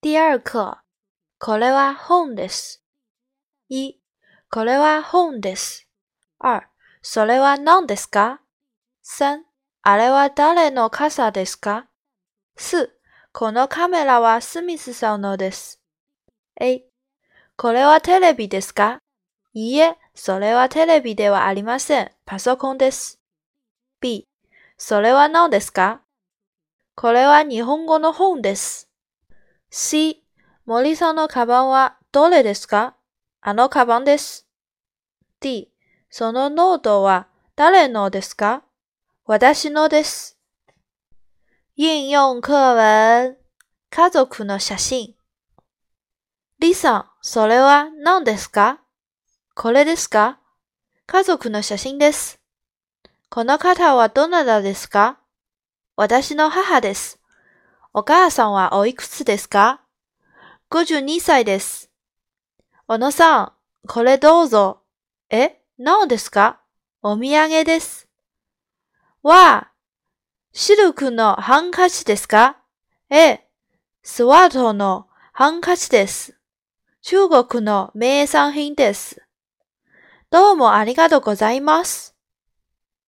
第二課、これは本です。一、これは本です。二、それは何ですか？三、あれは誰の傘ですか？四、このカメラはスミスさんのです。A、これはテレビですか？いいえ、それはテレビではありません。パソコンです。B、それは何ですか？これは日本語の本です。C、森さんのカバンはどれですか？あのカバンです。D、そのノートは誰のですか？私のです。應用課文、家族の写真。リさん、それは何ですか？これですか？家族の写真です。この方はどなたですか？私の母です。お母さんはおいくつですか ?52 歳です。小野さん、これどうぞ。え、何ですか？お土産です。わあ、シルクのハンカチですか？ええ、スワートのハンカチです。中国の名産品です。どうもありがとうございます。